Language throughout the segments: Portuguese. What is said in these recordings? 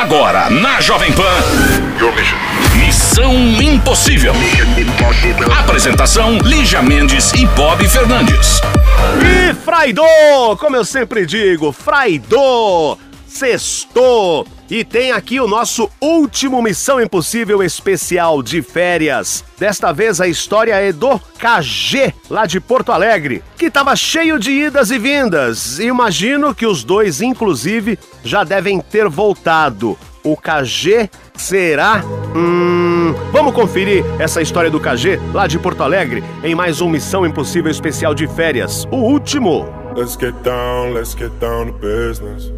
Agora, na Jovem Pan. Missão Impossível. Apresentação: Lígia Mendes e Bob Fernandes. E Fraidô, como eu sempre digo, Fraidô, sextou. E tem aqui o nosso último Missão Impossível especial de férias. Desta vez a história é do KG, lá de Porto Alegre, que estava cheio de idas e vindas. Imagino que os dois, inclusive, já devem ter voltado. O KG será. Hum. Vamos conferir essa história do KG lá de Porto Alegre em mais um Missão Impossível especial de férias. O último. Let's get down, let's get down to business.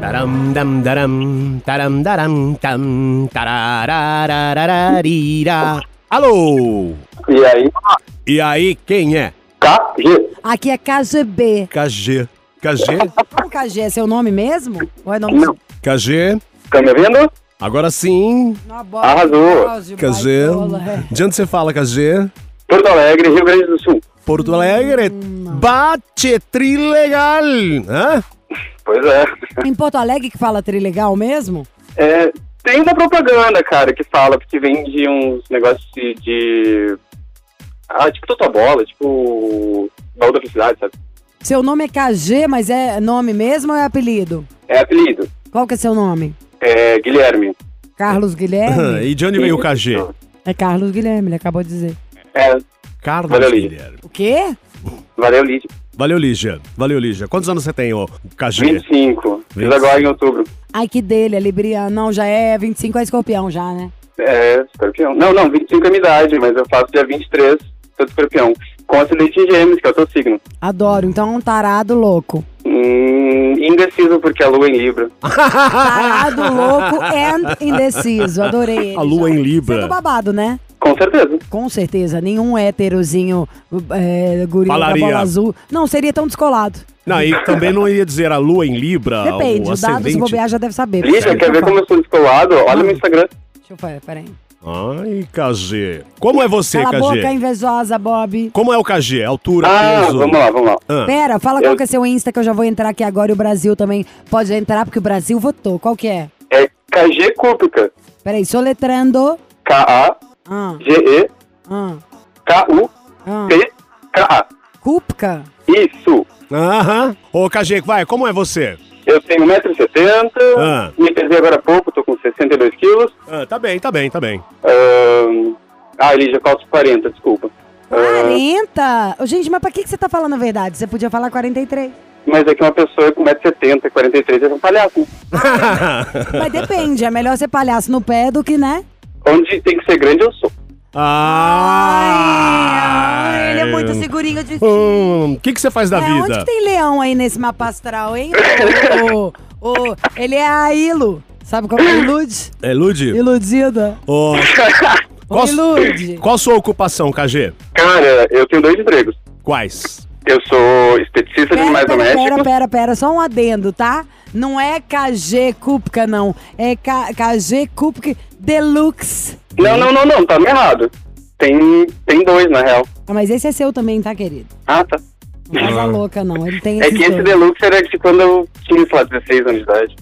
Taram, dam, daram, taram, daram, tam, tararararararira. Alô? E aí, E aí, quem é? KG. Aqui é KGB. KG. KG? O KG é seu nome mesmo? Ou é nome Não. KG? Tá me ouvindo? Agora sim. Bola, Arrasou. KG. é. De onde você fala, KG? Porto Alegre, Rio Grande do Sul. Porto Alegre. Bate trilegal. Hã? Pois é. Em Porto Alegre que fala trilegal mesmo? é. Tem uma propaganda, cara, que fala, porque vende uns negócios de. de- Ah, tipo Totobola, tipo. Baú da Felicidade, sabe? Seu nome é KG, mas é nome mesmo ou é apelido? É apelido. Qual que é seu nome? É Guilherme. Carlos Guilherme? E de onde veio o KG? é Carlos Guilherme, ele acabou de dizer. É, Carlos Valeu, Lígia. Guilherme. O quê? valeu, Lídia. Valeu, Lígia. Valeu, Lígia. Quantos anos você tem, ô KG? 25. Fiz 25. agora em outubro. Ai, que dele, é Libriano. Não, já é 25 é escorpião já, né? É, escorpião. Não, não, 25 é minha idade, mas eu faço dia 23, sou de escorpião. Com acidente em gêmeos, que é o teu signo. Adoro. Então é um tarado louco. Hum, indeciso porque a lua é em Libra. Tarado louco and indeciso. Adorei ele. A lua já. em Libra. Você é do babado, né? Com certeza. Com certeza. Nenhum héterozinho é, guri da bola azul. Não, seria tão descolado. Não, e também não ia dizer a lua em Libra, Depende, o o dado, se bobear, já deve saber. Lídia, Deixa quer ver como eu sou descolado? Olha meu Instagram. Deixa eu falar, peraí. Ai, KG. Como é você, Cala a KG? boca, invejosa, Bob. Como é o KG? Altura, Ah, peso? vamos lá, vamos lá. Ah, Pera, fala Eu- qual que é seu Insta, que eu já vou entrar aqui agora e o Brasil também pode entrar, porque o Brasil votou. Qual que é? É KG Cúpica. Peraí, soletrando. K-A-G-E-K-U-P-K-A. Ah, ah. Isso. Aham. Ô, KG, vai, como é você? Eu tenho 1,70m, Ah. me pesei agora há pouco, tô com 62 quilos. Ah, tá bem, tá bem, tá bem. Ahn, Ah, Lígia, calço 40, desculpa. Ah, 40? Ô, Gente, mas pra que, que você tá falando a verdade? Você podia falar 43. mas é que uma pessoa com 1,70m, 43 é um palhaço. Mas depende, é melhor ser palhaço no pé do que, né? Onde tem que ser grande, eu sou. Ah! Ai, ele é muito segurinho de Hum, O que, que você faz da É, onde vida? que tem leão aí nesse mapa astral, hein? Ô, ô, ô, ele é a Ilo. Sabe como é Ilude? É Lud? Iludida. Ô, Qual- Ilude. qual a sua ocupação, KG? Cara, eu tenho dois empregos. Quais? Eu sou esteticista de Pera, animais pera, pera, domésticos. pera, pera, só um adendo, tá? Não é KG Kupka, não. É K- KG Kupka Deluxe. Não, não, não, não, tá me errado. Tem, tem dois, na real. Ah, mas esse é seu também, tá, querido? Ah, tá. Não é louca, não. Ele tem É que esse dois. Deluxe era de quando eu tinha, sei lá, 16 anos de idade.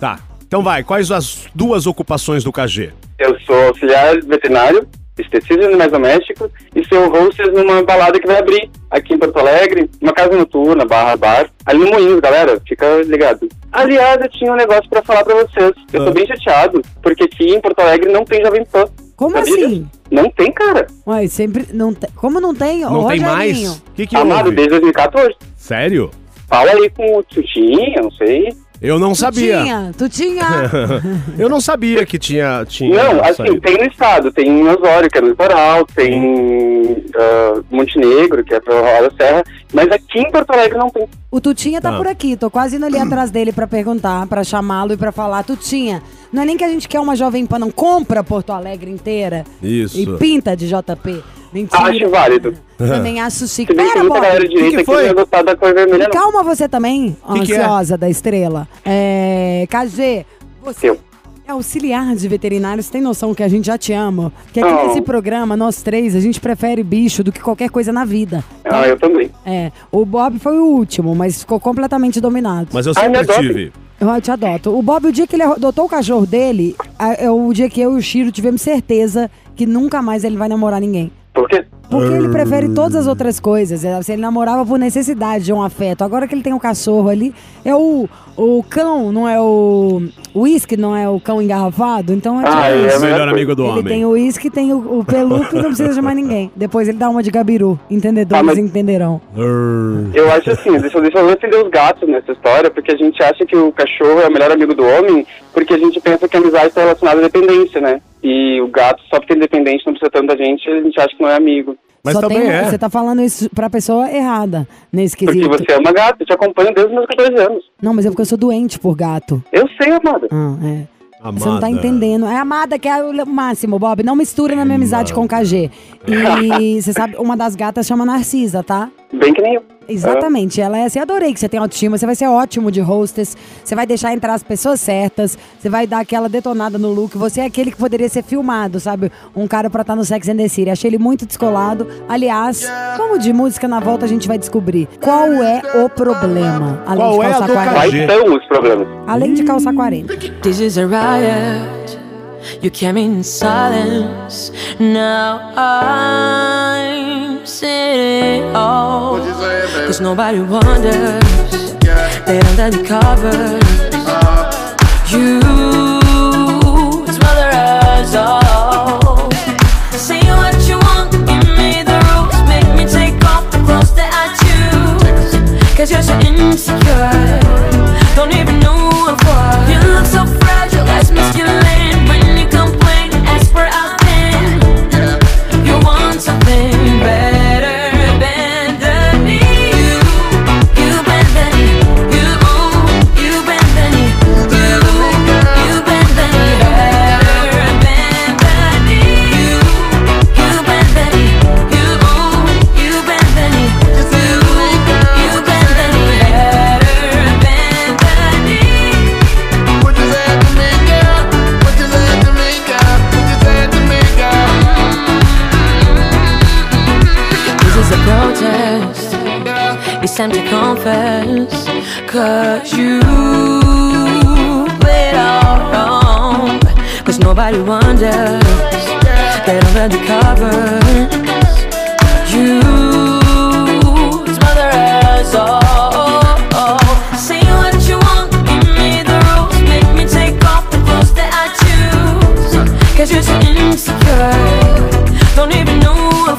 Tá. Então vai, quais as duas ocupações do KG? Eu sou auxiliar veterinário, esteticista de animais domésticos e sou hostess numa balada que vai abrir aqui em Porto Alegre, uma casa noturna, barra bar, ali no Moinhos, galera, fica ligado. Aliás, eu tinha um negócio pra falar pra vocês. Eu Ah. tô bem chateado, porque aqui em Porto Alegre não tem Jovem Pan. Como Sabia? assim? Não tem, cara. Ué, sempre. Não tem. Como não tem? Ô, Não tem Rogerinho. mais? O que que Amado, houve? desde 2014. Sério? Fala aí com o Tutinha, não sei. Eu não Tu sabia. tinha, tu tinha. Eu não sabia que tinha. tinha Não, assim, saído. tem no estado, tem em Osório, que é no litoral, tem ah, Montenegro, que é pra Roda Serra, mas aqui em Porto Alegre não tem. O Tutinha tá Tá. por aqui, tô quase indo ali atrás dele pra perguntar, pra chamá-lo e pra falar. Tutinha, não é nem que a gente quer uma Jovem Pan, não. Compra Porto Alegre inteira Isso. e pinta de JP. Mentira. Acho válido. Também acho chique. Que Pera, Bob. galera que direita aqui foi? não ia gostar da cor vermelha, não. Calma você também, Que que é? ansiosa da estrela. É, KG, você Eu. é auxiliar de veterinário, você tem noção que a gente já te ama? Que aqui Oh. nesse programa, nós três, a gente prefere bicho do que qualquer coisa na vida. Ah, eu também. É, o Bob foi o último, mas ficou completamente dominado. Mas eu Ai, sempre adote. tive. Eu te adoto. O Bob, o dia que ele adotou o cachorro dele, é o dia que eu e o Chiro tivemos certeza que nunca mais ele vai namorar ninguém. Por quê? Porque ele prefere todas as outras coisas. É, Se ele namorava por necessidade de um afeto. Agora que ele tem um cachorro ali, é o, o cão, não é o. O uísque, não é o cão engarrafado? Então é tipo Ah, é, É o isso. melhor melhor coisa. amigo do Ele homem. tem o uísque, tem o, o peluco e não precisa de mais ninguém. Depois ele dá uma de gabiru. Entendedores Ah, mas- entenderão. Eu acho assim, deixa, deixa eu defender os gatos nessa história, porque a gente acha que o cachorro é o melhor amigo do homem, porque a gente pensa que a amizade está relacionada à dependência, né? E o gato, só porque ele é dependente, não precisa tanto da gente, a gente acha que não é amigo. Mas Só também tem- é. Você tá falando isso pra pessoa errada nesse Porque quesito. você ama gato, eu te acompanho desde os meus 14 anos. Não, mas é porque eu sou doente por gato. Eu sei, amada. Ah, é. Amada. Você não tá entendendo. É amada que é o máximo, Bob. Não mistura na minha amizade com o KG. E você sabe, uma das gatas chama Narcisa, tá? Bem que nem eu. Exatamente, ela é assim, adorei que você tem autoestima, você vai ser ótimo de hostess, você vai deixar entrar as pessoas certas, você vai dar aquela detonada no look, você é aquele que poderia ser filmado, sabe? Um cara pra estar no Sex and the City. Achei ele muito descolado. Aliás, como de música na volta a gente vai descobrir qual é o problema. Além Qual de é a calçar do 40. Quais são os problemas? Além de calçar 40. This is a riot. You came in silence. Now I'm sitting all. Cause nobody wonders. They're under the covers. Uh-huh. You smother us all. Say what you want, give me the rules. Make me take off the clothes that I choose. Cause you're so insecure. Don't even know what for. You look so time to confess. Cause you played all wrong. Cause nobody wonders That I'm under covers You smother us all. Cause you're so insecure. Don't even know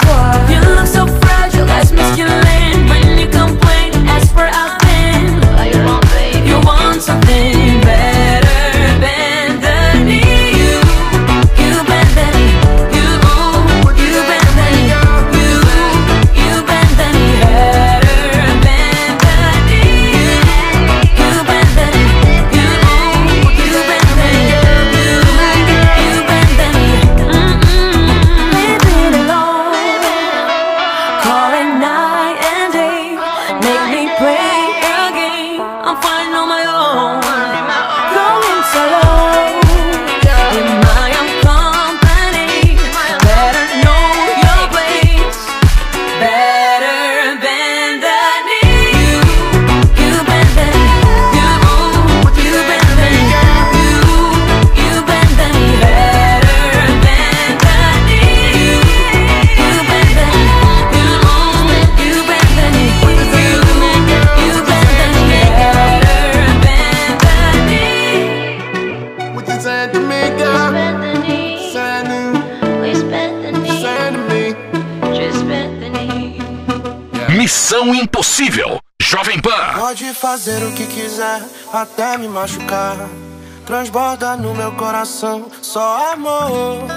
Transborda no meu coração só amor.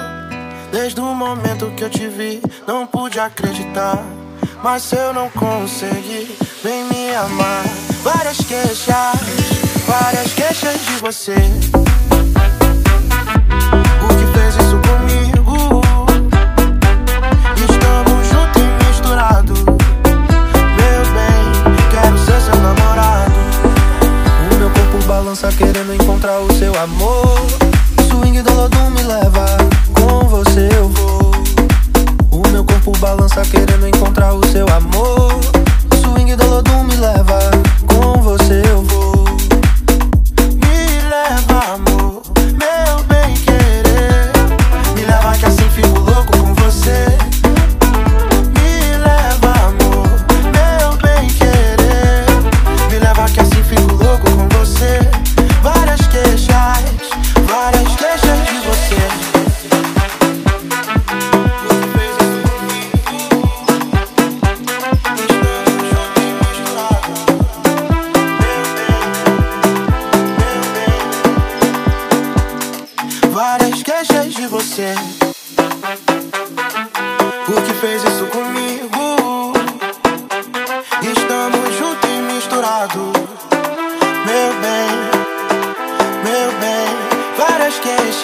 Desde o momento que eu te vi, não pude acreditar. Mas eu não conseguir, vem me amar. Várias queixas, várias queixas de você. O que fez isso comigo? Balança querendo encontrar o seu amor. Swing do Lodum me leva, com você eu vou. O meu corpo balança querendo encontrar o seu amor. Swing do Lodum me leva, com você eu vou. Me leva, amor,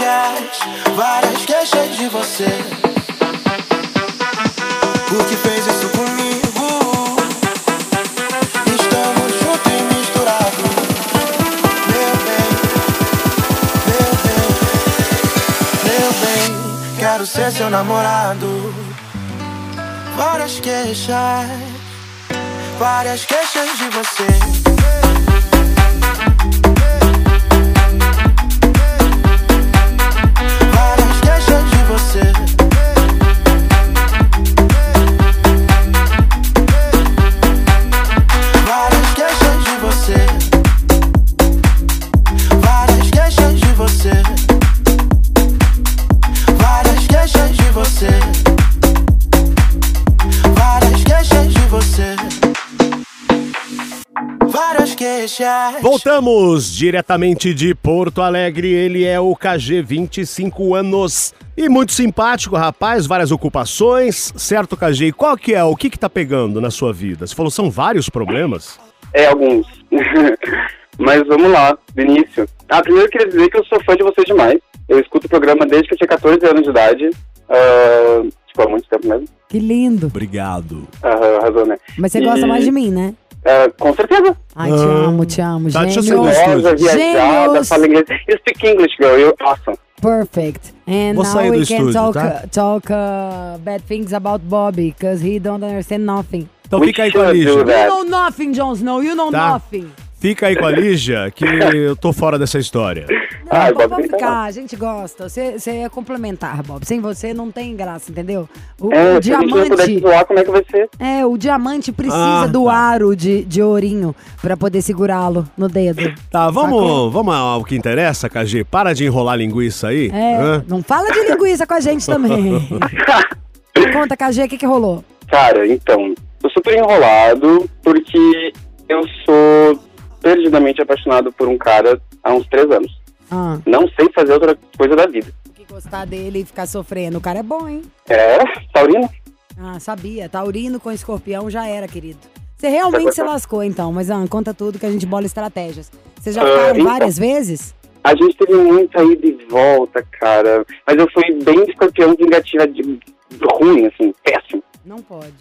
queixas, várias queixas de você. Por que fez isso comigo? Estamos juntos e misturados. Meu bem, meu bem, meu bem. Quero ser seu namorado. Várias queixas, várias queixas de você. Queixas. Voltamos diretamente de Porto Alegre. Ele é o KG, 25 anos. E muito simpático, rapaz, várias ocupações. Certo, KG? E qual que é? O que que tá pegando na sua vida? Você falou são vários problemas? É, alguns. Mas vamos lá, do início. Ah, primeiro eu queria dizer que eu sou fã de vocês demais. Eu escuto o programa desde que eu tinha 14 anos de idade. Ah, tipo, há muito tempo mesmo. Que lindo. Obrigado. Aham, arrasou, né? Mas você E- gosta mais de mim, né? Ah, com certeza. Ai, te Ah. amo, te amo. Tá, do Rosa, viajada, fala inglês. You speak English, girl. You're awesome. Perfect. And Vou now we can estúdio, talk, tá? talk uh, bad things about Bobby, because he don't understand nothing. Então We fica aí com a that. You know nothing, Jon Snow. You know Tá. nothing. Fica aí com a Lígia, que eu tô fora dessa história. Não, Ai, Bob, fica ficar, a gente gosta. Você, você é complementar, Bob. Sem você não tem graça, entendeu? O, É, o diamante. zoar, como é que vai ser? É, o diamante precisa Ah, do tá. aro de, de ourinho pra poder segurá-lo no dedo. Tá, Sacou? vamos, vamos ao que interessa, KG. Para de enrolar linguiça aí. É, Hã? não fala de linguiça com a gente também. Conta, KG, o que, que rolou? Cara, então, tô super enrolado porque eu sou perdidamente apaixonado por um cara há uns três anos. Ah, Não sei fazer outra coisa da vida. que gostar dele e ficar sofrendo. O cara é bom, hein? É, Taurino? Ah, sabia. Taurino com escorpião já era, querido. Você realmente se lascou, então. Mas, ah, conta tudo que a gente bola estratégias. Vocês já Ah, então. várias vezes? A gente teve muita ida e volta, cara. Mas eu fui bem escorpião vingativa de ruim, assim, péssimo. Não pode.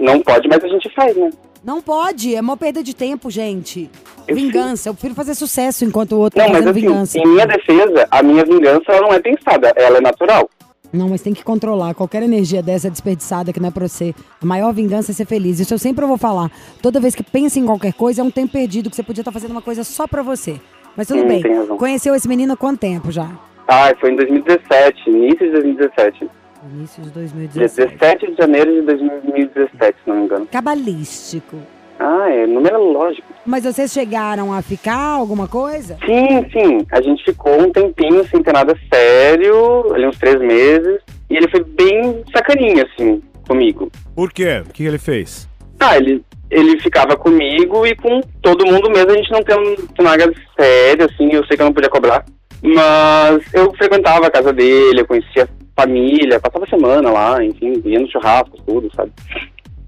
Não pode, mas a gente faz, né? Não pode, é uma perda de tempo, gente. Eu vingança, eu prefiro fazer sucesso enquanto o outro Não, tá mas fazendo assim, vingança. em minha defesa, a minha vingança ela não é pensada, ela é natural. Não, mas tem que controlar. Qualquer energia dessa desperdiçada que não é pra você. A maior vingança é ser feliz. Isso eu sempre vou falar. Toda vez que pensa em qualquer coisa, é um tempo perdido que você podia estar fazendo uma coisa só pra você. Mas tudo Hum, bem. Conheceu esse menino há quanto tempo já? Ah, foi em 2017, início de 2017. Início de Dia 2017. 17 de janeiro de 2017, se não me engano. Cabalístico. Ah, é numerológico. Mas vocês chegaram a ficar alguma coisa? Sim, sim. A gente ficou um tempinho sem ter nada sério, ali uns três meses. E ele foi bem sacaninha, assim, comigo. Por quê? O que ele fez? Ah, ele, ele ficava comigo e com todo mundo mesmo. A gente não tem nada sério, assim, eu sei que eu não podia cobrar. Mas eu frequentava a casa dele, eu conhecia a família, passava semana lá, enfim, ia no churrasco, tudo, sabe?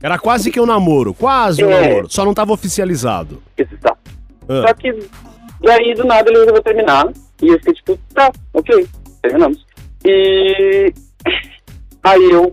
Era quase que um namoro, quase um É. namoro. Só não tava oficializado. Isso, tá. Ah. Só que daí do nada ele resolveu terminar. E eu fiquei tipo, tá, ok, terminamos. E aí eu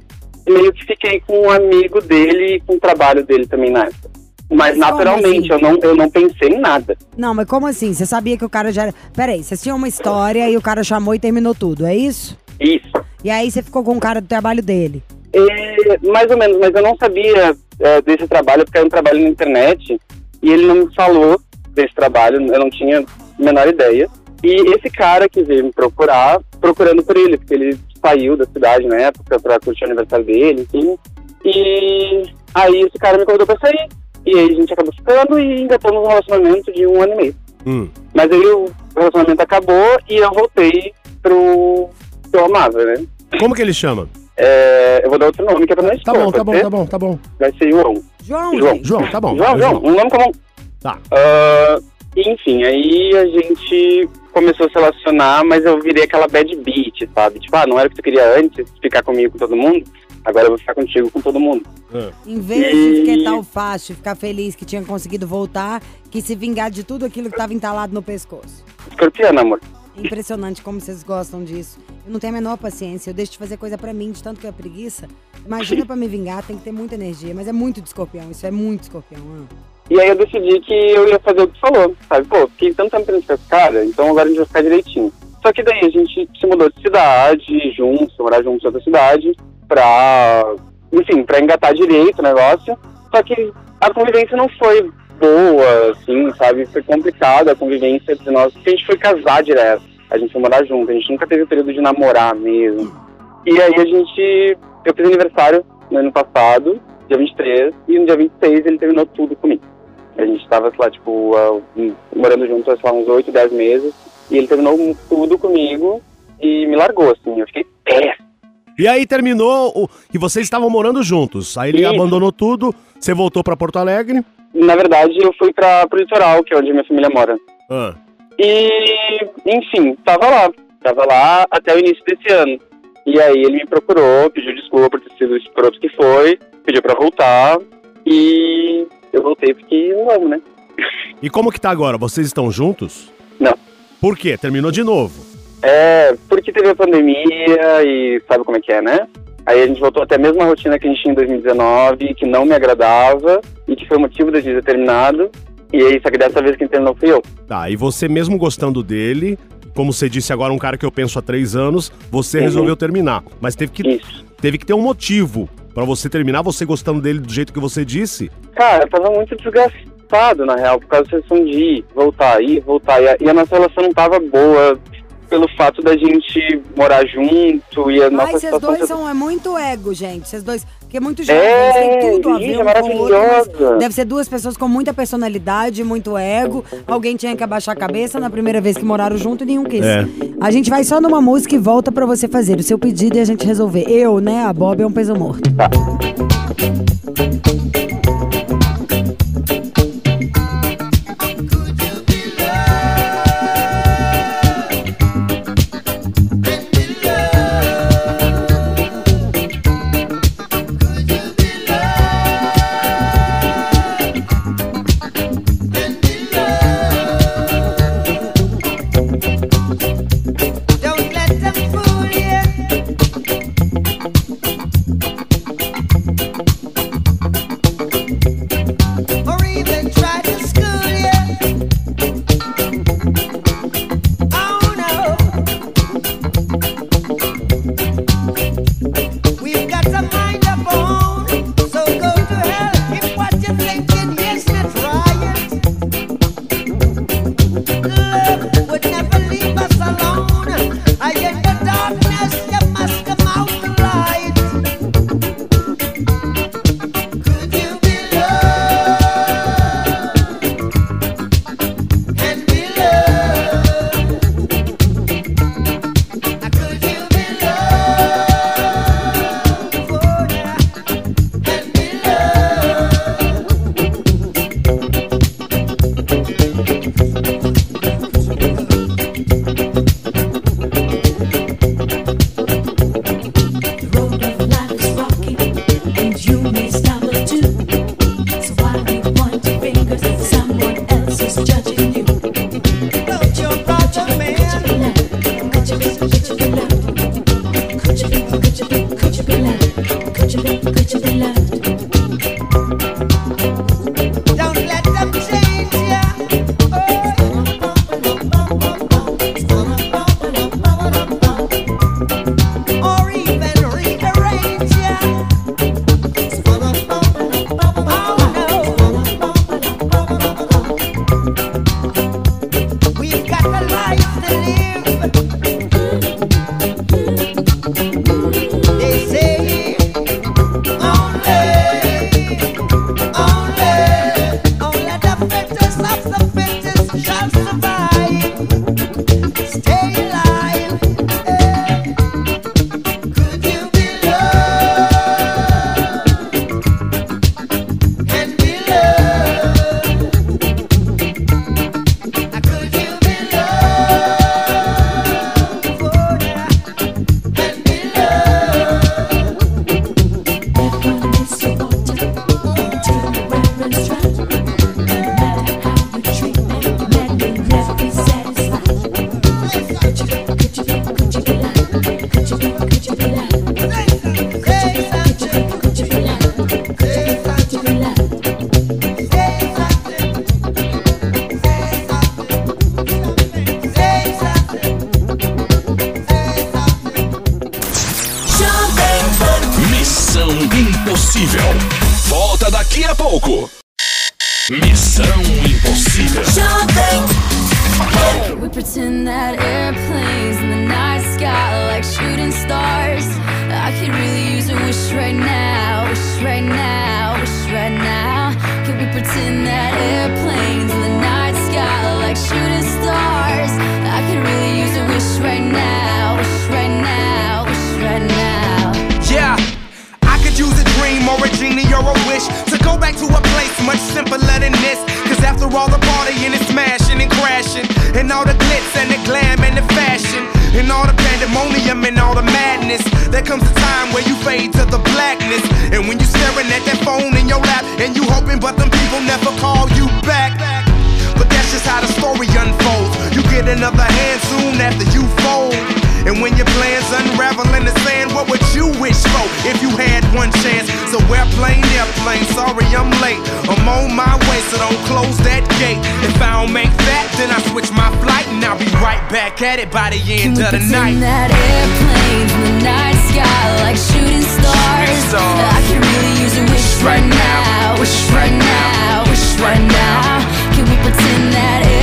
meio que fiquei com um amigo dele e com o trabalho dele também na época. Mas naturalmente, assim? eu, não, eu não pensei em nada. Não, mas como assim? Você sabia que o cara já era. Peraí, vocês tinham uma história e o cara chamou e terminou tudo, é isso? Isso. E aí você ficou com o cara do trabalho dele. É, mais ou menos, mas eu não sabia é, desse trabalho, porque era um trabalho na internet, e ele não me falou desse trabalho, eu não tinha a menor ideia. E esse cara que veio me procurar, procurando por ele, porque ele saiu da cidade na época pra curtir o aniversário dele, enfim. E aí esse cara me convidou pra sair. E aí a gente acabou ficando e engatamos um relacionamento de um ano e meio. Hum. Mas aí o relacionamento acabou e eu voltei pro que eu amava, né? Como que ele chama? É, eu vou dar outro nome que é pra não Tá expor, bom, tá pode bom, ser? tá bom, tá bom. Vai ser João. João, João. João, tá bom. João, João, um nome comum. Tá. Ah, enfim, aí a gente começou a se relacionar, mas eu virei aquela bad beat, sabe? Tipo, ah, não era o que tu queria antes, ficar comigo com todo mundo, agora eu vou ficar contigo com todo mundo. Ah. Em vez de ficar o fácil, ficar feliz que tinha conseguido voltar, que se vingar de tudo aquilo que tava entalado no pescoço. Escorpiano, amor. Impressionante como vocês gostam disso. Eu não tenho a menor paciência. Eu deixo de fazer coisa pra mim, de tanto que é preguiça. Imagina pra me vingar, tem que ter muita energia. Mas é muito de escorpião, isso é muito de escorpião. ah. E aí eu decidi que eu ia fazer o que falou, sabe? Pô, fiquei tanto tempo pensando com esse cara, então agora a gente vai ficar direitinho. Só que daí a gente se mudou de cidade, juntos, morar juntos em outra cidade, pra, enfim, pra engatar direito o negócio. Só que a convivência não foi boa, assim, sabe? Foi complicada a convivência entre nós, porque a gente foi casar direto. A gente foi morar junto, a gente nunca teve o período de namorar mesmo. E aí a gente, eu fiz aniversário no ano passado, dia 23, e no dia 26 ele terminou tudo comigo. A gente tava, sei lá, tipo, um, morando juntos, sei lá, uns 8, 10 meses. E ele terminou tudo comigo e me largou, assim. Eu fiquei péssimo. E aí terminou o... e vocês estavam morando juntos. Aí ele Isso. abandonou tudo, você voltou pra Porto Alegre. Na verdade, eu fui pra, pro litoral, que é onde minha família mora. Ah. E, enfim, tava lá. Tava lá até o início desse ano. E aí ele me procurou, pediu desculpa por ter sido o escroto que foi, pediu pra voltar. E eu voltei porque eu amo, né? E como que tá agora? Vocês estão juntos? Não. Por quê? Terminou de novo. É, porque teve a pandemia e sabe como é que é, né? Aí a gente voltou até a mesma rotina que a gente tinha em 2019, que não me agradava e que foi o motivo gente ter terminado. E aí, só que dessa vez quem terminou fui eu. Tá, e você mesmo gostando dele, como você disse agora, um cara que eu penso há três anos, você Uhum. resolveu terminar. Mas teve que, Isso. teve que ter um motivo pra você terminar, você gostando dele do jeito que você disse. Cara, eu tava muito desgastado, na real, por causa da sessão de ir, voltar, ir, voltar. E a, e a nossa relação não tava boa pelo fato da gente morar junto e a Ai, nossa vocês situação... dois são é muito ego, gente. Vocês dois. Porque é muito jovens, É, tem tudo a ver é com outro. Maravilhosa. deve ser duas pessoas com muita personalidade, muito ego. Alguém tinha que abaixar a cabeça na primeira vez que moraram junto e nenhum quis. É. A gente vai só numa música e volta pra você fazer o seu pedido e a gente resolver. Eu, né? A Bob é um peso morto. Don't daqui a pouco. Missão Impossível. We pretend that airplanes in the night sky like shooting stars. I could really use a wish right now, wish right now, wish right now. Can we pretend that airplanes in the night sky like shooting stars? I could really use a wish right now, wish right now, wish right now. Yeah, I could use a dream or a genie or a wish to go back to a place much simpler than this. Cause after all the partying and smashing and crashing, and all the glitz and the glam and the fashion, and all the pandemonium and all the madness, there comes a time where you fade to the blackness. And when you're staring at that phone in your lap, and you hoping, but them people never call you back. But that's just how the story unfolds. You get another hand soon after you fold. And when your plans unravel in the sand, what would you wish for if you had one chance? So airplane, airplane, sorry I'm late. I'm on my way, so don't close that gate. If I don't make that, then I switch my flight and I'll be right back at it by the end of the pretend night. that airplanes in the night sky like shooting stars? stars. I can really use a wish right now, wish right now, wish right now. Can we pretend that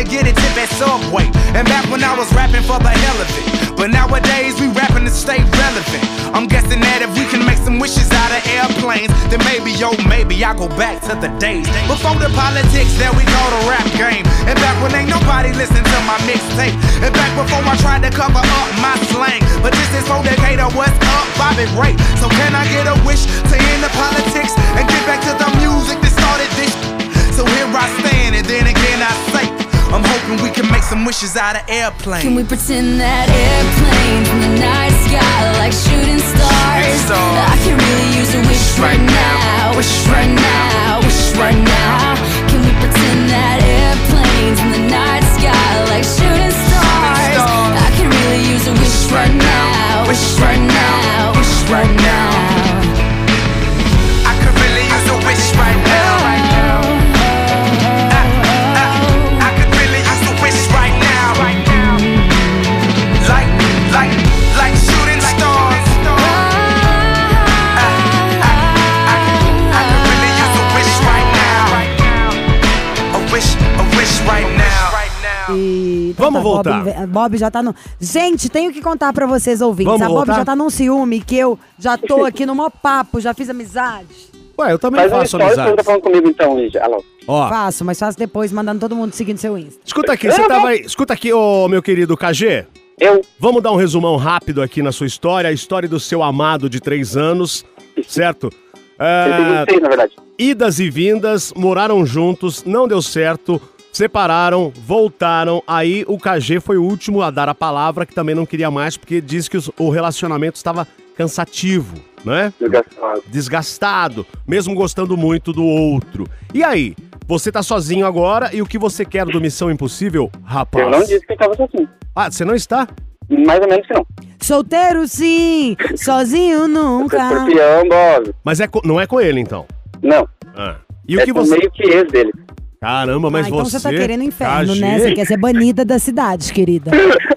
to get a tip at Subway, and back when I was rapping for the hell of it. But nowadays we rapping to stay relevant. I'm guessing that if we can make some wishes out of airplanes, then maybe, yo, maybe I'll go back to the days before the politics that we call the rap game, and back when ain't nobody listen to my mixtape, and back before I tried to cover up my slang. But this is for Decatur, what's up, Bobby Ray? So can I get a wish to end the politics and get back to the music that started this? So here I stand, and then again I say, I'm hoping we can make some wishes out of airplanes. Can we pretend that airplanes in the night sky like shooting stars? stars. I can really use a wish right now, wish right now, wish right now. Can we pretend that airplanes in the night sky like shooting stars? stars. I can really use a wish right now, wish right now, wish right now. I could really use a wish right now. Vamos tá, Bob, voltar. inve- Bob já tá no. Gente, tenho que contar pra vocês ouvintes. Vamos a Bob voltar? já tá num ciúme que eu já tô aqui no maior papo, já fiz amizade. Ué, eu também Faz faço quando amizade. tá falando comigo então, Lígia. Alô. Ó, Faço, mas faço depois, mandando todo mundo seguindo seu Insta. escuta aqui, você tava aí. Escuta aqui, ô meu querido KG. Eu, Vamos dar um resumão rápido aqui na sua história, a história do seu amado de três anos, certo? eu tenho É, 26, na verdade. idas e vindas, moraram juntos, não deu certo, separaram, voltaram. Aí o KG foi o último a dar a palavra, que também não queria mais, porque disse que os- o relacionamento estava cansativo, né? Desgastado. Desgastado, mesmo gostando muito do outro. E aí? Você tá sozinho agora e o que você quer do Missão Impossível, rapaz? Eu não disse que eu tava sozinho. Ah, você não está? Mais ou menos que não. Solteiro sim, sozinho nunca. escorpião, Bob. Mas é não é com ele, então. Não. Ah. E o é que com você. meio que ex dele. Caramba, mas ah, então você. você tá querendo inferno, KG, né? Você quer ser banida da cidade, querida.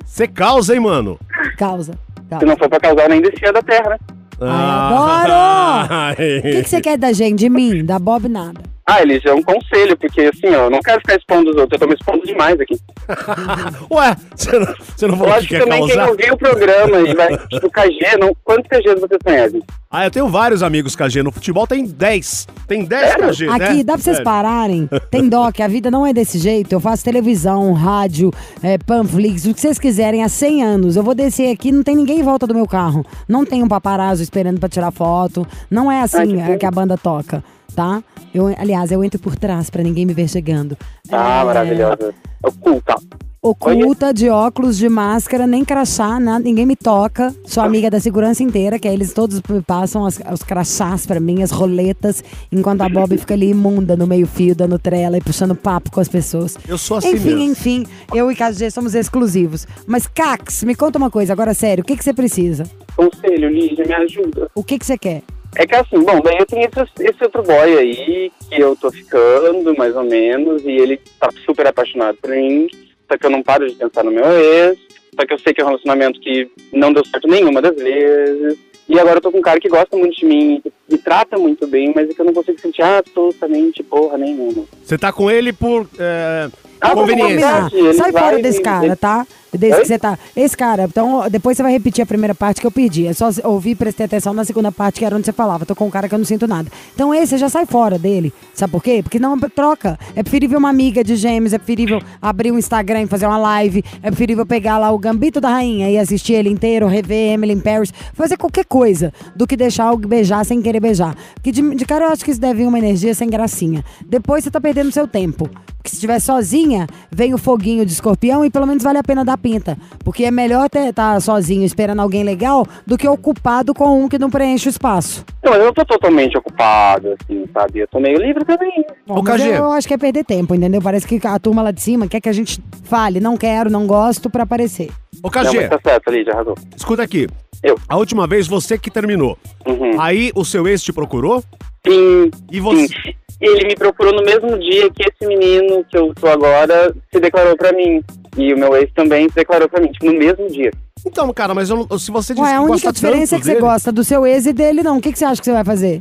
Você causa, hein, mano? Causa. Se causa. não for pra causar, nem descia da terra, né? Ai, adoro! O que, que você quer da gente, de mim? Da Bob nada. Ah, Elis, é um conselho, porque assim, ó, eu não quero ficar expondo os outros, eu tô me expondo demais aqui. Ué, você não, você não falou que que quer também quem causar? ouvir o programa e vai. Tipo, KG, não, quantos KGs vocês conhecem? Ah, eu tenho vários amigos KG. No futebol tem 10. Tem 10 KG, né? Aqui, dá pra vocês Sério. pararem? Tem dó, que a vida não é desse jeito. Eu faço televisão, rádio, é, panflix, o que vocês quiserem há 100 anos. Eu vou descer aqui, não tem ninguém em volta do meu carro. Não tem um paparazzo esperando pra tirar foto. Não é assim Ai, que é, que a banda toca, tá? Eu, aliás, eu entro por trás pra ninguém me ver chegando. Ah, É, maravilhosa. Oculta. oculta, de óculos, de máscara, nem crachá, nada, ninguém me toca. Sou amiga da segurança inteira, que aí eles todos me passam as- os crachás pra mim, as roletas, enquanto a Bob fica ali imunda no meio-fio, dando trela e puxando papo com as pessoas. Eu sou assim enfim, mesmo. enfim, eu e KG somos exclusivos. Mas, Cax, me conta uma coisa, agora sério, o que, que você precisa? Conselho, Lígia, me ajuda. O que, que você quer? É que assim, bom, daí eu tenho esse, esse outro boy aí, que eu tô ficando, mais ou menos, e ele tá super apaixonado por mim, só que eu não paro de pensar no meu ex, só que eu sei que é um relacionamento que não deu certo nenhuma das vezes, e agora eu tô com um cara que gosta muito de mim, que me trata muito bem, mas é que eu não consigo sentir absolutamente porra nenhuma. Você tá com ele por é, Ah, conveniência. Ele Sai fora desse cara, tá? Desde Oi? que você tá. Esse cara, então depois você vai repetir a primeira parte que eu pedi. É só ouvir e prestar atenção na segunda parte, que era onde você falava. Tô com um cara que eu não sinto nada. Então esse, você já sai fora dele. Sabe por quê? Porque não troca. É preferível uma amiga de gêmeos, é preferível abrir um Instagram e fazer uma live, é preferível pegar lá o Gambito da Rainha e assistir ele inteiro, rever Emily in Paris, fazer qualquer coisa do que deixar alguém beijar sem querer beijar. Porque de, de cara eu acho que isso deve vir uma energia sem gracinha. Depois você tá perdendo seu tempo. Porque se estiver sozinha, vem o foguinho de escorpião e pelo menos vale a pena dar pinta. Porque é melhor estar sozinho esperando alguém legal do que ocupado com um que não preenche o espaço. Não, mas eu não tô totalmente ocupado, assim, sabe? Eu tô meio livre também. Bom, Ô, KG. eu acho que é perder tempo, entendeu? Parece que a turma lá de cima quer que a gente fale, não quero, não gosto, pra aparecer. Ô, Não, KG, mas tá certo, Lídia, arrasou. escuta aqui. Eu. A última vez você que terminou. Uhum. Aí o seu ex te procurou Sim, e você. sim. Ele me procurou no mesmo dia que esse menino que eu tô agora se declarou pra mim. E o meu ex também se declarou pra mim, tipo, no mesmo dia. Então, cara, mas eu não- se você disse Ué, a única gosta diferença é que você gosta do seu ex e dele não. O que, que você acha que você vai fazer?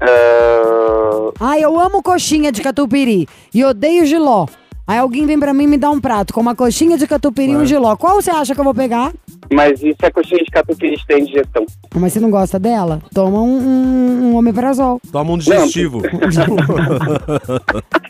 Ah, Ah, eu amo coxinha de catupiry e odeio giló. Aí alguém vem pra mim e me dá um prato com uma coxinha de catupiry e um giló. Qual você acha que eu vou pegar? mas isso é coxinha de catupiry tem digestão. Mas você não gosta dela? Toma um, um, um omeprazol. Toma um digestivo.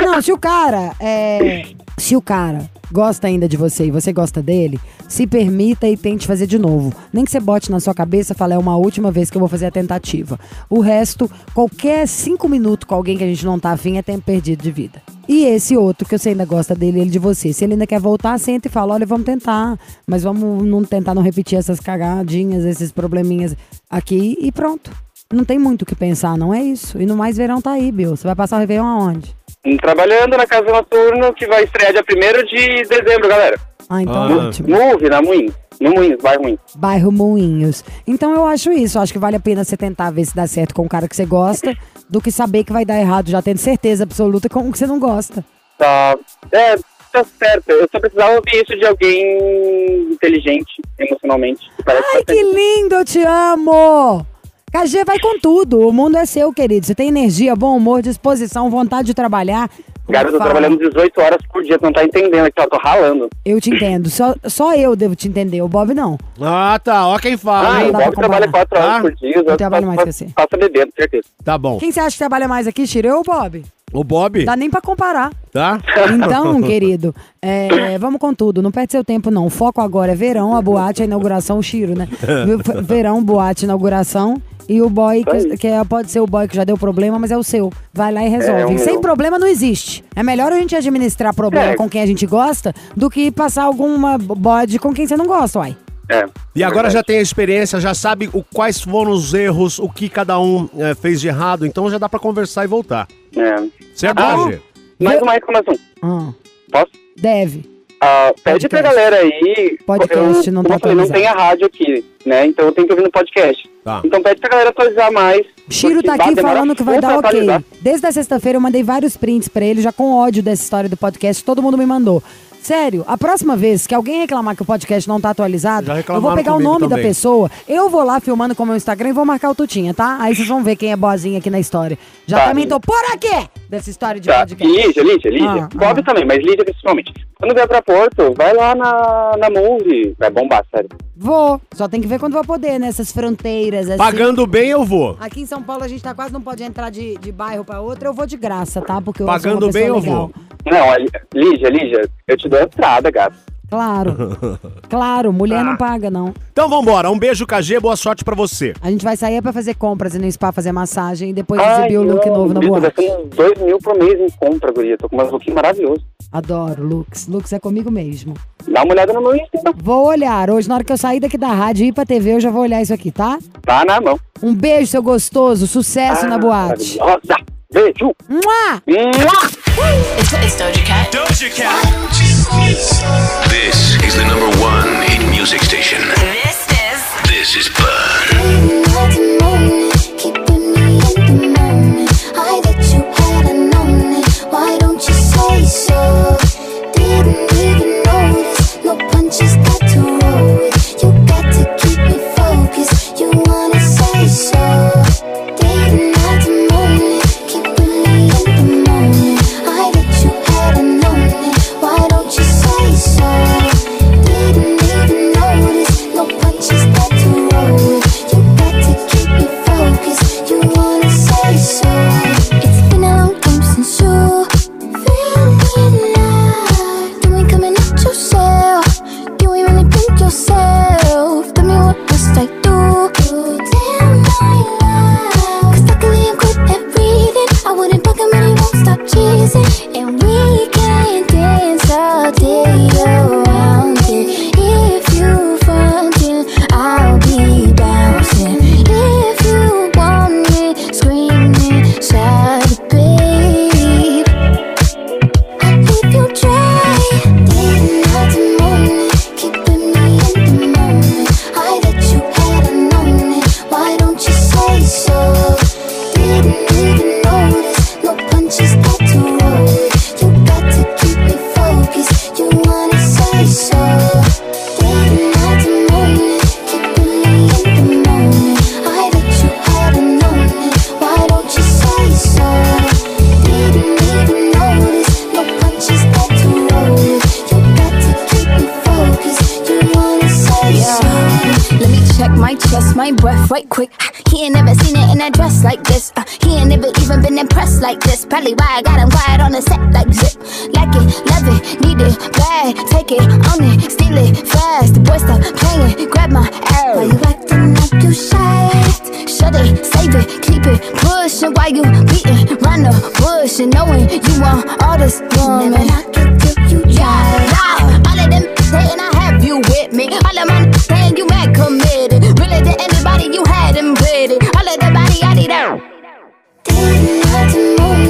Não, se o cara é. Se o cara gosta ainda de você e você gosta dele, se permita e tente fazer de novo. Nem que você bote na sua cabeça e fale, é uma última vez que eu vou fazer a tentativa. O resto, qualquer cinco minutos com alguém que a gente não tá afim é tempo perdido de vida. E esse outro, que você ainda gosta dele, ele de você. Se ele ainda quer voltar, senta e fala, olha, vamos tentar. Mas vamos não tentar não repetir essas cagadinhas, esses probleminhas aqui e pronto. Não tem muito o que pensar, não é isso. E no mais, verão tá aí, Bill. Você vai passar o Réveillon aonde? Trabalhando na Casa Noturno, que vai estrear dia 1 de dezembro, galera. Ah, então Ah. ótimo. Move, na Moinhos. No Moinhos, bairro Moinhos. Bairro Moinhos. Então eu acho isso. Acho que vale a pena você tentar ver se dá certo com o cara que você gosta, do que saber que vai dar errado, já tendo certeza absoluta com o que você não gosta. Tá. É, tá certo. Eu só precisava ouvir isso de alguém inteligente emocionalmente. que Ai, que lindo, eu te amo! KG vai com tudo. O mundo é seu, querido. Você tem energia, bom humor, disposição, vontade de trabalhar. Cara, eu trabalhando 18 horas por dia, tu não tá entendendo aqui, ó, tô ralando. Eu te entendo. Só, só eu devo te entender. O Bob não. Ah, tá. Ó quem fala, Ah, hein? o Bob trabalha comparar. 4 horas Ah, por dia. eu trabalho mais que você. Passa bebendo, certeza. Tá bom. Quem você acha que trabalha mais aqui, Chiro? Eu ou o Bob? O Bob, Dá nem pra comparar. tá? Então, querido, é, vamos com tudo. Não perde seu tempo, não. O foco agora é verão, a boate, a inauguração, o Chiro, né? Verão, boate, inauguração. E o boy, que, que é- pode ser o boy que já deu problema, mas é o seu. Vai lá e resolve. É, o meu. Sem problema não existe. É melhor a gente administrar problema É. com quem a gente gosta do que passar alguma bode com quem você não gosta, uai. É. E agora verdade. já tem a experiência, já sabe o, quais foram os erros, o que cada um eh, fez de errado, então já dá pra conversar e voltar. É. Certo, Ah, KG? Mais uma reclamação. Ah, Posso? deve. Ah, pede pra Podcast. galera aí. Podcast eu, não tá eu falei, não tem a rádio aqui, né? Então eu tenho que ouvir no podcast. Tá. Então pede pra galera atualizar mais. Chiro tá aqui falando que vai dar pra ok. Desde a sexta-feira eu mandei vários prints pra ele, já com ódio dessa história do podcast, todo mundo me mandou. Sério, a próxima vez que alguém reclamar que o podcast não tá atualizado, eu vou pegar o nome da também. pessoa, eu vou lá filmando com o meu Instagram e vou marcar o Tutinha, tá? Aí vocês vão ver quem é boazinha aqui na história. Já Tá. também tô por aqui dessa história de Tá. podcast. Lídia, Lídia, Lídia. Ah, Bob ah. também, mas Lídia principalmente. Quando vier pra Porto, vai lá na, na Move. Vai bombar, sério. Vou, só tem que ver quando vou poder, nessas fronteiras, assim. Pagando bem, eu vou. Aqui em São Paulo a gente tá quase não pode entrar de, de bairro pra outro, eu vou de graça, tá? Porque eu Pagando sou uma pessoa bem, eu legal. vou. Não, a Lí- Lídia, Lídia, eu te dou a entrada, gato. Claro. claro, mulher Ah. não paga, não. Então vambora. Um beijo, KG. Boa sorte pra você. A gente vai sair pra fazer compras e no spa fazer massagem e depois Ai, exibir o look não, novo na boate. gastando uns dois mil por mês em compra, guria. Tô com umas lookinhos maravilhosos. Adoro, Lux. Lux é comigo mesmo. Dá uma olhada no meu Insta, então. Vou olhar. Hoje, na hora que eu sair daqui da rádio e ir pra TV, eu já vou olhar isso aqui, tá? Tá na mão. Um beijo, seu gostoso. Sucesso na boate. Rosa. Beijo. Mua! Mua! It's, it's Doja Cat. Doja Cat. This is the number one hit music station. This is This is Fun. Right quick. He ain't never seen it in a dress like this. Uh, he ain't never even been impressed like this. Probably why I got him quiet on the set like zip. Like it, love it, need it, bad. Take it, own it, steal it, fast. The boy stop playing, grab my Why arrow. you acting like you shy? Shut it, save it, keep it, push it. Why you beating round the bush and knowing you want all this woman. Never knock it till you try. yeah. All of them saying I have you with me. All of my saying you mad committed. Didn't like the moment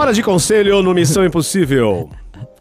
Hora de conselho no Missão Impossível.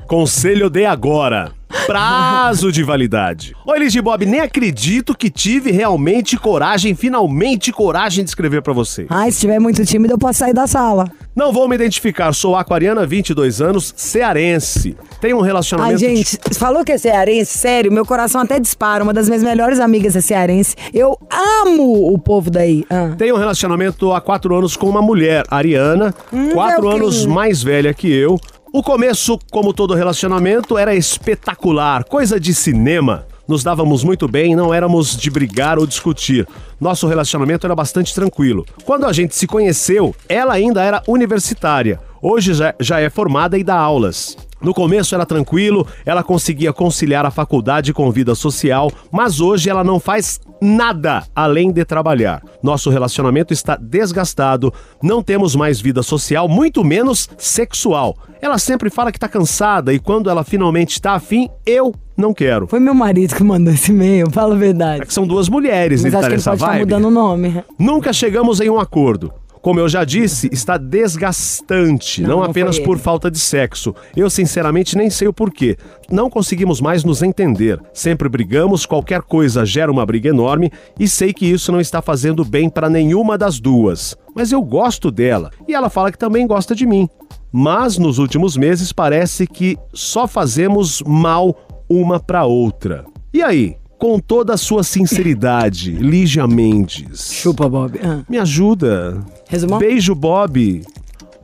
Conselho de agora. Prazo de validade. Oi, de Bob, nem acredito que tive realmente coragem, finalmente coragem de escrever pra você. Ai, se tiver muito tímido, eu posso sair da sala. Não vou me identificar, sou aquariana, 22 anos, cearense. Tenho um Ai, relacionamento... gente, falou que é cearense, sério, meu coração até dispara. Uma das minhas melhores amigas é cearense. Eu amo o povo daí. Ah. Tenho um relacionamento há quatro anos com uma mulher, Ariana, Hum, quatro Velcrinho. anos mais velha que eu. O começo, como todo relacionamento, era espetacular, coisa de cinema. Nos dávamos muito bem, não éramos de brigar ou discutir. Nosso relacionamento era bastante tranquilo. Quando a gente se conheceu, ela ainda era universitária. Hoje já, já é formada e dá aulas. No começo era tranquilo, ela conseguia conciliar a faculdade com vida social, mas hoje ela não faz nada além de trabalhar. Nosso relacionamento está desgastado, não temos mais vida social, muito menos sexual. Ela sempre fala que tá cansada e quando ela finalmente está afim, eu não quero. Foi meu marido que mandou esse e-mail, fala a verdade. É que são duas mulheres, Mas ele acho tá que ele pode vibe. mudando o nome. Nunca chegamos em um acordo. Como eu já disse, está desgastante, não, Não, apenas por falta de sexo. Eu, sinceramente, nem sei o porquê. Não conseguimos mais nos entender. Sempre brigamos, qualquer coisa gera uma briga enorme e sei que isso não está fazendo bem para nenhuma das duas. Mas eu gosto dela e ela fala que também gosta de mim. Mas nos últimos meses parece que só fazemos mal uma para outra. E aí? Com toda a sua sinceridade, Lígia Mendes. Chupa, Bob. Ah. Me ajuda. Resumão? Beijo, Bob.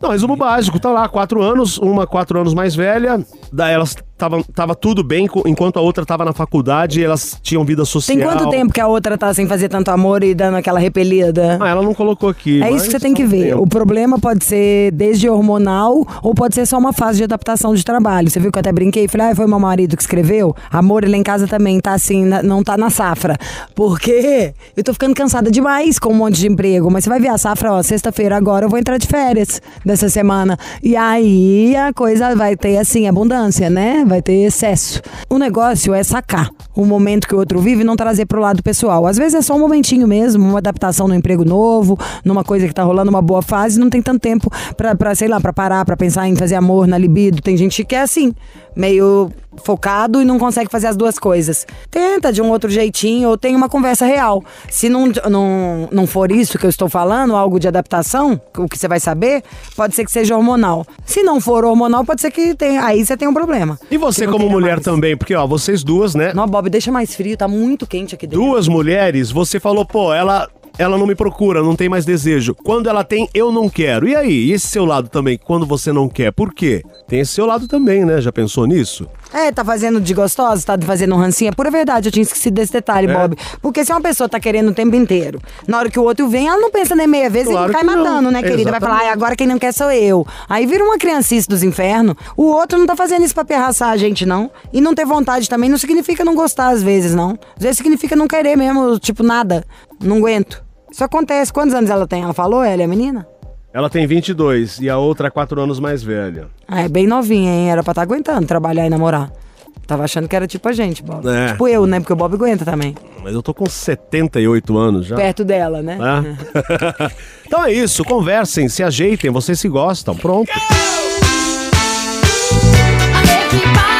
Não, resumo básico. Tá lá, quatro anos, uma quatro anos mais velha. Daí elas tava, tava tudo bem, enquanto a outra tava na faculdade e elas tinham vida social. Tem quanto tempo que a outra tá sem fazer tanto amor e dando aquela repelida? Ah, ela não colocou aqui. É isso que você tem que ver. tempo. O problema pode ser desde hormonal ou pode ser só uma fase de adaptação de trabalho. Você viu que eu até brinquei? Falei, ah, foi meu marido que escreveu? Amor, ele em casa também tá assim, não tá na safra. Porque eu tô ficando cansada demais com um monte de emprego. Mas você vai ver a safra, ó, sexta-feira agora eu vou entrar de férias dessa semana. E aí a coisa vai ter, assim, abundância, né? Vai ter excesso. O negócio é sacar o momento que o outro vive e não trazer pro lado pessoal. Às vezes é só um momentinho mesmo, uma adaptação no emprego novo, numa coisa que tá rolando uma boa fase, não tem tanto tempo pra sei lá, pra parar, pra pensar em fazer amor na libido. Tem gente que é assim, meio focado e não consegue fazer as duas coisas. Tenta de um outro jeitinho ou tem uma conversa real. Se não, não, não for isso que eu estou falando, algo de adaptação, o que você vai saber, pode ser que seja hormonal. Se não for hormonal, pode ser que tenha. Aí você tem um problema. E você, como mulher mais. também, porque, ó, vocês duas, né? Não, Bob, deixa mais frio, tá muito quente aqui dentro. Duas mulheres, você falou, pô, ela. Ela não me procura, não tem mais desejo. Quando ela tem, eu não quero. E aí? E esse seu lado também, quando você não quer, por quê? Tem esse seu lado também, né? Já pensou nisso? É, tá fazendo de gostosa, tá fazendo um rancinho. É pura verdade, eu tinha esquecido desse detalhe, É? Bob. Porque se uma pessoa tá querendo o tempo inteiro, na hora que o outro vem, ela não pensa nem meia vez Claro e cai não. matando, né, querida? Vai falar, Exatamente. "Ai, agora quem não quer sou eu. Aí vira uma criancice dos infernos. O outro não tá fazendo isso pra perraçar a gente, não. E não ter vontade também não significa não gostar às vezes, não. Às vezes significa não querer mesmo, tipo, nada. Não aguento. Isso acontece. Quantos anos ela tem? Ela falou, ela é a menina? Ela tem 22 e a outra é 4 anos mais velha. Ah, é bem novinha, hein? Era pra estar aguentando trabalhar e namorar. Tava achando que era tipo a gente, Bob. É. Tipo eu, né? Porque o Bob aguenta também. Mas eu tô com 78 anos já. Perto dela, né? É. então é isso, conversem, se ajeitem, vocês se gostam, pronto. Everybody,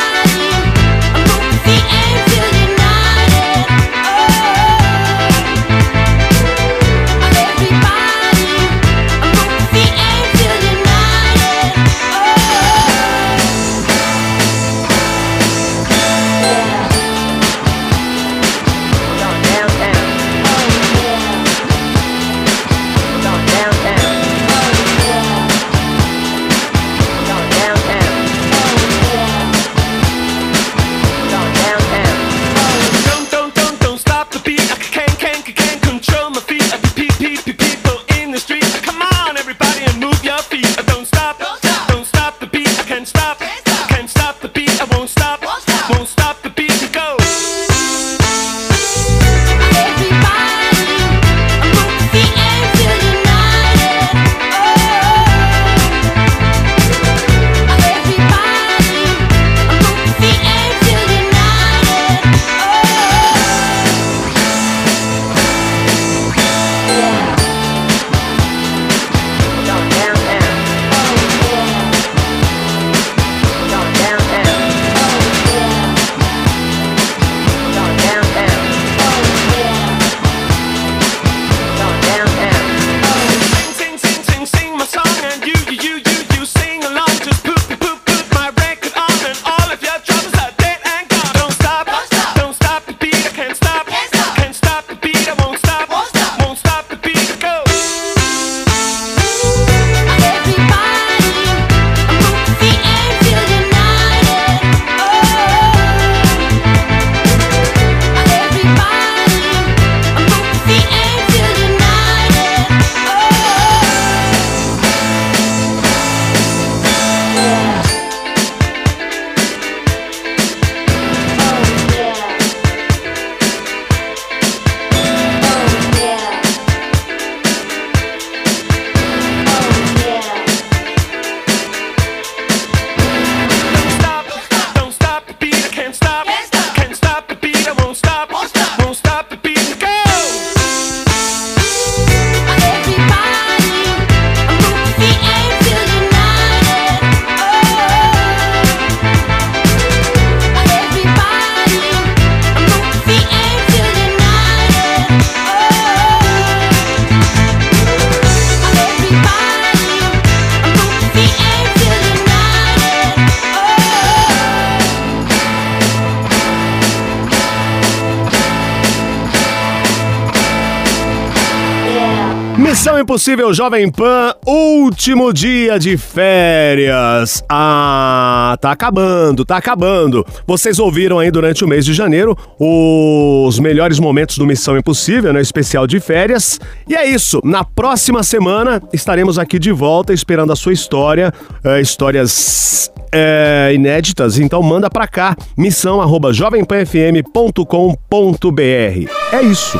Missão Impossível Jovem Pan, último dia de férias. Ah, tá acabando, tá acabando. Vocês ouviram aí durante o mês de janeiro os melhores momentos do Missão Impossível, né? Especial de férias. E é isso. Na próxima semana estaremos aqui de volta esperando a sua história, eh, histórias eh, inéditas. Então manda pra cá, missão arroba jovempanfm.com.br. É isso.